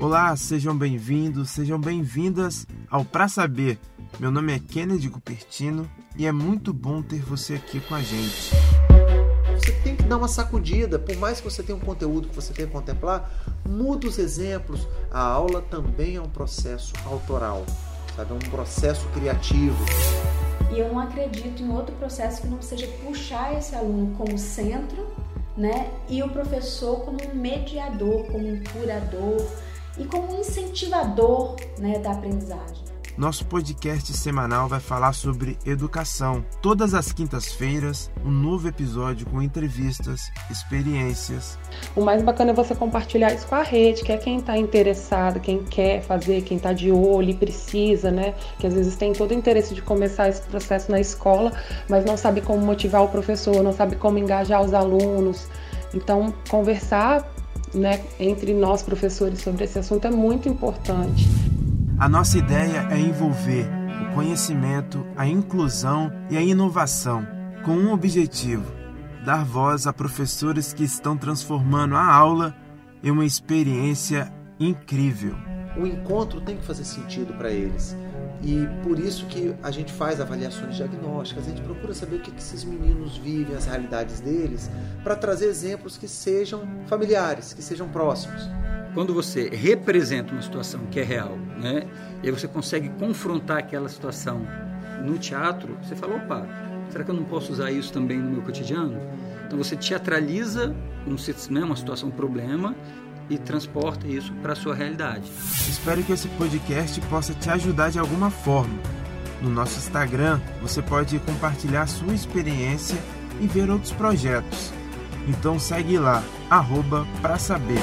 Olá, sejam bem-vindos, sejam bem-vindas ao Pra Saber. Meu nome é Kennedy Cupertino e é muito bom ter você aqui com a gente. Você tem que dar uma sacudida, por mais que você tenha um conteúdo que você tenha que contemplar, muda os exemplos. A aula também é um processo autoral, sabe? É um processo criativo. E eu não acredito em outro processo que não seja puxar esse aluno como centro, né? E o professor como um mediador, como um curador, e como incentivador né, da aprendizagem. Nosso podcast semanal vai falar sobre educação. Todas as quintas-feiras, um novo episódio com entrevistas, experiências. O mais bacana é você compartilhar isso com a rede, que é quem está interessado, quem quer fazer, quem está de olho e precisa, né? Que às vezes tem todo o interesse de começar esse processo na escola, mas não sabe como motivar o professor, não sabe como engajar os alunos. Então, conversar né, entre nós professores sobre esse assunto é muito importante. A nossa ideia é envolver o conhecimento, a inclusão e a inovação com um objetivo: dar voz a professores que estão transformando a aula em uma experiência incrível. O encontro tem que fazer sentido para eles. E por isso que a gente faz avaliações diagnósticas, a gente procura saber o que, esses meninos vivem, as realidades deles, para trazer exemplos que sejam familiares, que sejam próximos. Quando você representa uma situação que é real, né, e aí você consegue confrontar aquela situação no teatro, você fala, opa, será que eu não posso usar isso também no meu cotidiano? Então você teatraliza um, né, uma situação, um problema, e transporta isso para a sua realidade. Espero que esse podcast possa te ajudar de alguma forma. No nosso Instagram, você pode compartilhar sua experiência e ver outros projetos. Então segue lá, arroba pra saber.